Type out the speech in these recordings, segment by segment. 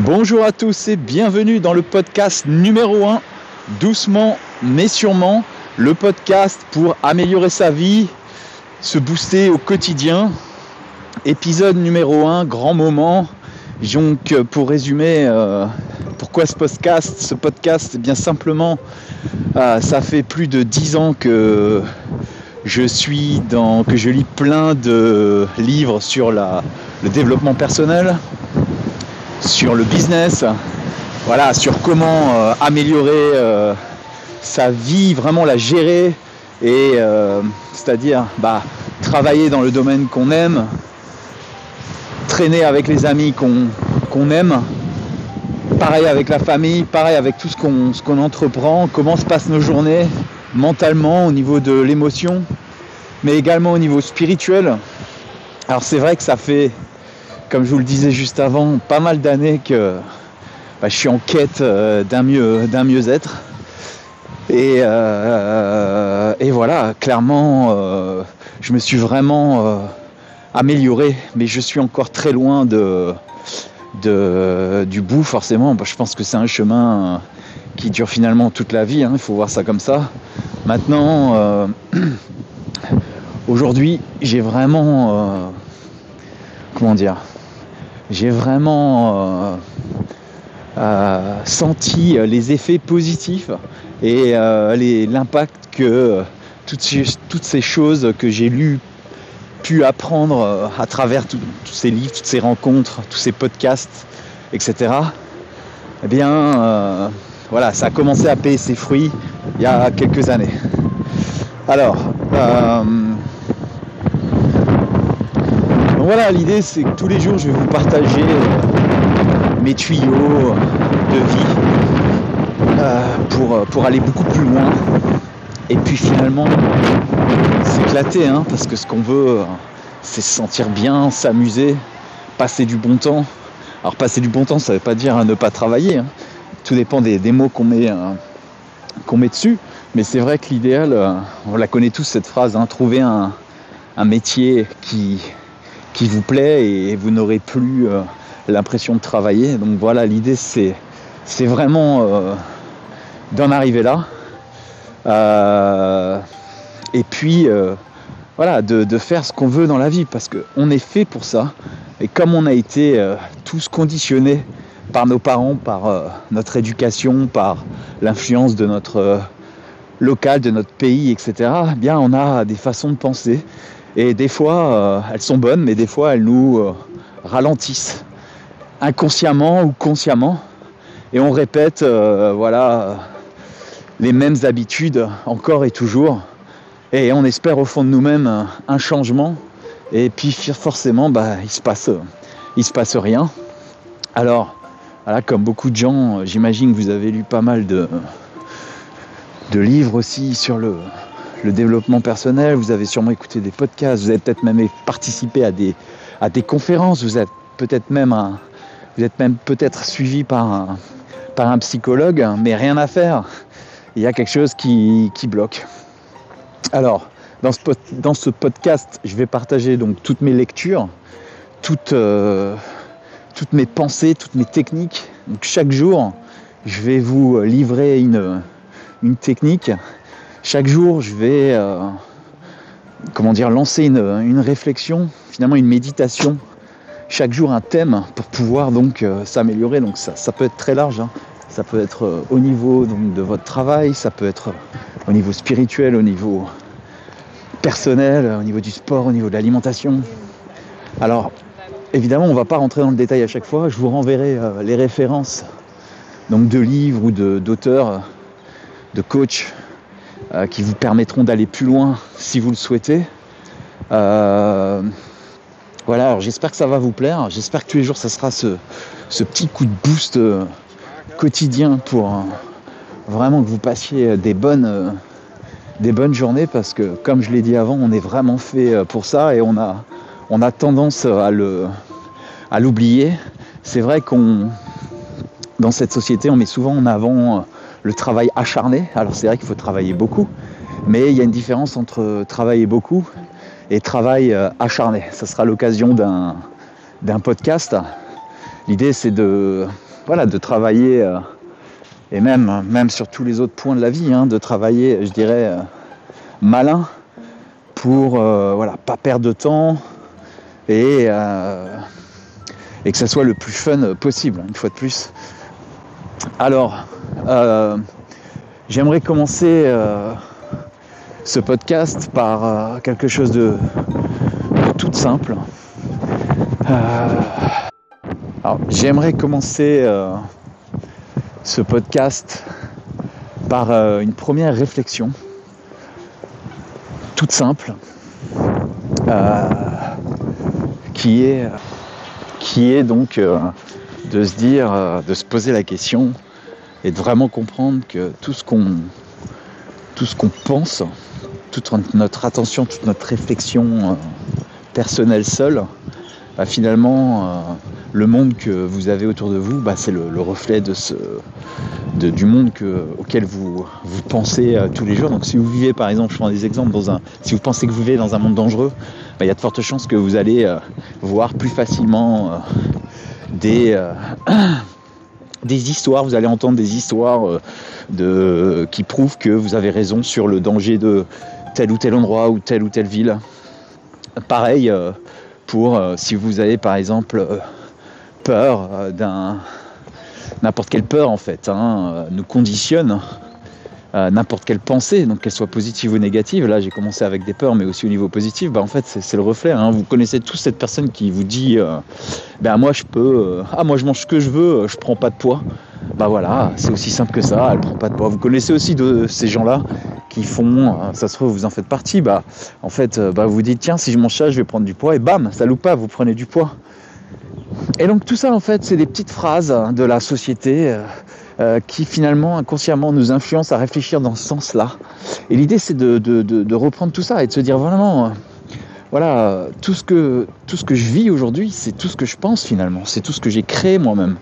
Bonjour à tous et bienvenue dans le podcast numéro 1, doucement mais sûrement, le podcast pour améliorer sa vie, se booster au quotidien. Épisode numéro 1, grand moment. Donc pour résumer, euh, pourquoi ce podcast Ce podcast, eh bien simplement, euh, ça fait plus de 10 ans que je suis dans, que je lis plein de livres sur le développement personnel, sur le business, voilà, sur comment euh, améliorer euh, sa vie, vraiment la gérer, et euh, c'est-à-dire bah, travailler dans le domaine qu'on aime, traîner avec les amis qu'on aime, pareil avec la famille, pareil avec tout ce qu'on entreprend, comment se passent nos journées mentalement au niveau de l'émotion, mais également au niveau spirituel. Alors c'est vrai que ça fait comme je vous le disais juste avant, pas mal d'années que bah, je suis en quête euh, d'un mieux, d'un mieux-être. Et, euh, et, voilà, clairement, euh, je me suis vraiment amélioré, mais je suis encore très loin de du bout, forcément. Bah, je pense que c'est un chemin qui dure finalement toute la vie, hein, il faut voir ça comme ça. Maintenant, aujourd'hui, j'ai vraiment, comment dire, j'ai vraiment euh, euh, senti les effets positifs et euh, l'impact que toutes ces, toutes ces choses que j'ai lues, pu apprendre à travers tous ces livres, toutes ces rencontres, tous ces podcasts, etc. Eh bien, voilà, ça a commencé à payer ses fruits il y a quelques années. Alors, voilà, l'idée c'est que tous les jours je vais vous partager euh, mes tuyaux de vie euh, pour, euh, aller beaucoup plus loin. Et puis finalement s'éclater, hein, parce que ce qu'on veut, c'est se sentir bien, s'amuser, passer du bon temps. Alors passer du bon temps, ça ne veut pas dire ne pas travailler. Hein. Tout dépend des, mots qu'on met, qu'on met dessus. Mais c'est vrai que l'idéal, on la connaît tous cette phrase, hein, trouver un métier qui, qui vous plaît et vous n'aurez plus euh, l'impression de travailler. Donc voilà, l'idée c'est, c'est vraiment euh, d'en arriver là. Euh, et puis voilà, de, faire ce qu'on veut dans la vie parce qu'on est fait pour ça. Et comme on a été tous conditionnés par nos parents, par notre éducation, par l'influence de notre local, de notre pays, etc., eh bien on a des façons de penser et des fois, euh, elles sont bonnes, mais des fois, elles nous euh, ralentissent, inconsciemment ou consciemment. Et on répète, euh, voilà, les mêmes habitudes encore et toujours. Et on espère au fond de nous-mêmes un changement. Et puis forcément, bah, il se se passe rien. Alors, comme beaucoup de gens, j'imagine que vous avez lu pas mal de livres aussi sur le, le développement personnel, vous avez sûrement écouté des podcasts, vous avez peut-être même participé à des, conférences, vous êtes peut-être même, peut-être suivi par un, psychologue, mais rien à faire. Il y a quelque chose qui, bloque. Alors, dans ce, podcast, je vais partager donc toutes mes lectures, toutes, euh, mes pensées, toutes mes techniques. Chaque jour, je vais vous livrer une technique chaque jour, je vais euh, comment dire, lancer une, réflexion, finalement une méditation. Chaque jour, un thème pour pouvoir donc euh, s'améliorer. Donc ça, peut être très large. Hein. Ça peut être euh, au niveau de votre travail, ça peut être au niveau spirituel, au niveau personnel, au niveau du sport, au niveau de l'alimentation. Alors, évidemment, on ne va pas rentrer dans le détail à chaque fois. Je vous renverrai les références donc de livres ou d'auteurs, de coachs euh, qui vous permettront d'aller plus loin si vous le souhaitez. Euh, voilà, alors j'espère que ça va vous plaire. J'espère que tous les jours, ça sera ce, petit coup de boost euh, quotidien pour vraiment que vous passiez des bonnes, des bonnes journées parce que, comme je l'ai dit avant, on est vraiment fait pour ça et on a, on a tendance à, le, à l'oublier. C'est vrai qu'on, dans cette société, on met souvent en avant le travail acharné. Alors c'est vrai qu'il faut travailler beaucoup, mais il y a une différence entre travailler beaucoup et travail euh, acharné. Ça sera l'occasion d'un, podcast. L'idée c'est de, travailler, euh, et même, sur tous les autres points de la vie, hein, de travailler, je dirais, euh, malin pour voilà, pas perdre de temps et, et que ça soit le plus fun possible, une fois de plus. Alors, j'aimerais commencer ce podcast par quelque chose de, de tout simple. J'aimerais commencer euh, ce podcast par euh, une première réflexion, toute simple, euh, qui est donc de se dire, de se poser la question et de vraiment comprendre que tout ce qu'on tout ce pense, toute notre attention, toute notre réflexion personnelle seule, bah, finalement le monde que vous avez autour de vous, bah, c'est le, reflet du monde auquel vous, vous pensez euh, tous les jours. Donc si vous vivez par exemple, je prends des exemples, dans un, si vous pensez que vous vivez dans un monde dangereux, bah, il y a de fortes chances que vous allez euh, voir plus facilement euh, des, des histoires, vous allez entendre des histoires de, qui prouvent que vous avez raison sur le danger de tel ou tel endroit ou telle ou telle ville. Pareil pour si vous avez par exemple peur, euh, d'un n'importe quelle peur en fait, hein, euh, nous conditionne. Euh, n'importe quelle pensée, donc qu'elle soit positive ou négative. Là, j'ai commencé avec des peurs, mais aussi au niveau positif. Bah, en fait, c'est le reflet. Hein. Vous connaissez tous cette personne qui vous dit, ben moi je peux, ah moi je mange ce que je veux, je prends pas de poids. Bah voilà, c'est aussi simple que ça. Elle prend pas de poids. Vous connaissez aussi ces gens-là qui font, ça se trouve vous en faites partie. Bah en fait, bah, vous dites tiens si je mange ça, je vais prendre du poids et bam, ça loupe pas, vous prenez du poids. Et donc tout ça, en fait, c'est des petites phrases de la société euh, euh, qui finalement, inconsciemment, nous influencent à réfléchir dans ce sens-là. Et l'idée, c'est de, reprendre tout ça et de se dire vraiment, euh, voilà, tout ce que, tout ce que je vis aujourd'hui, c'est tout ce que je pense finalement, c'est tout ce que j'ai créé moi-même.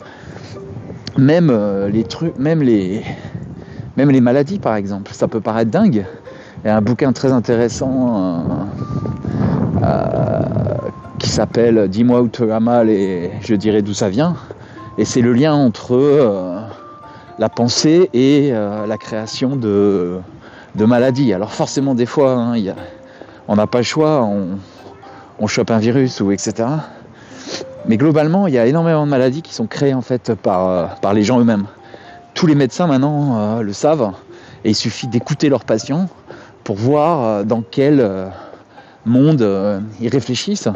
Même les trucs, même les, même les maladies, par exemple, ça peut paraître dingue. Il y a un bouquin très intéressant qui s'appelle Dis-moi où tu as mal et je dirai d'où ça vient. Et c'est le lien entre euh, la pensée et euh, la création de, maladies. Alors forcément des fois, hein, on n'a pas le choix, on, chope un virus ou etc. Mais globalement, il y a énormément de maladies qui sont créées en fait par, euh, les gens eux-mêmes. Tous les médecins maintenant le savent et il suffit d'écouter leurs patients pour voir dans quel monde ils réfléchissent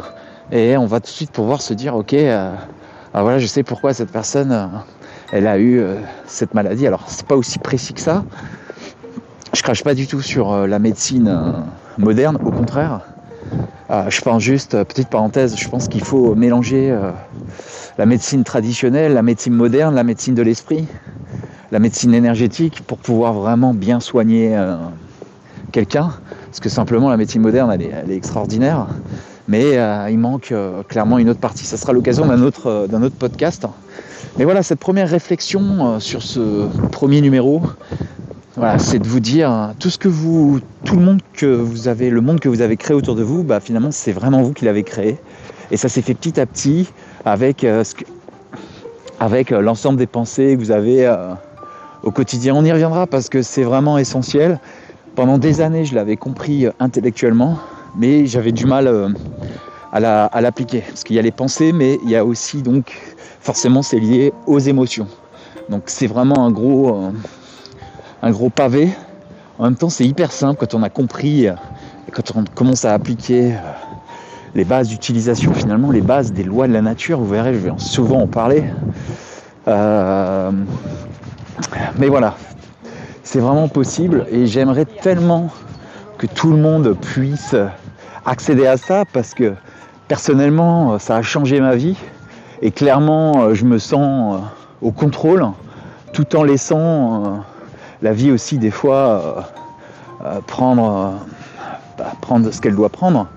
et on va tout de suite pouvoir se dire, ok, euh, ah, voilà, je sais pourquoi cette personne, euh, elle a eu euh, cette maladie. Alors, c'est pas aussi précis que ça. Je crache pas du tout sur la médecine moderne, au contraire. je pense juste, petite parenthèse, je pense qu'il faut mélanger la médecine traditionnelle, la médecine moderne, la médecine de l'esprit, la médecine énergétique pour pouvoir vraiment bien soigner quelqu'un. Parce que simplement la médecine moderne, elle est extraordinaire mais euh, il manque euh, clairement une autre partie. Ça sera l'occasion d'un autre, euh, podcast. Mais voilà, cette première réflexion sur ce premier numéro, voilà, c'est de vous dire tout ce que vous, tout le monde que vous avez, le monde que vous avez créé autour de vous, bah, finalement c'est vraiment vous qui l'avez créé. Et ça s'est fait petit à petit avec l'ensemble des pensées que vous avez au quotidien. On y reviendra parce que c'est vraiment essentiel. Pendant des années, je l'avais compris intellectuellement mais j'avais du mal euh, à l'appliquer. Parce qu'il y a les pensées, mais il y a aussi donc forcément c'est lié aux émotions. Donc c'est vraiment un gros, euh, un gros pavé. En même temps, c'est hyper simple quand on a compris, euh, quand on commence à appliquer les bases d'utilisation, finalement, les bases des lois de la nature. Vous verrez, je vais souvent en parler. mais voilà, c'est vraiment possible et j'aimerais tellement que tout le monde puisse accéder à ça parce que personnellement, ça a changé ma vie et clairement, je me sens euh, au contrôle tout en laissant euh, la vie aussi des fois euh, prendre, bah, prendre ce qu'elle doit prendre.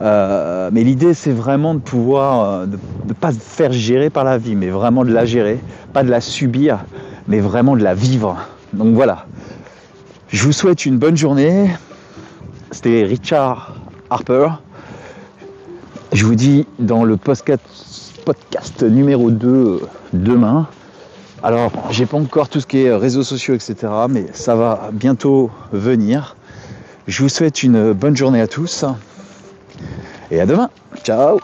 mais l'idée, c'est vraiment de pouvoir, ne pas se faire gérer par la vie, mais vraiment de la gérer, pas de la subir, mais vraiment de la vivre. Donc voilà. Je vous souhaite une bonne journée. C'était Richard Harper. Je vous dis dans le podcast numéro 2 demain. Alors, j'ai pas encore tout ce qui est réseaux sociaux, etc. Mais ça va bientôt venir. Je vous souhaite une bonne journée à tous. Et à demain. Ciao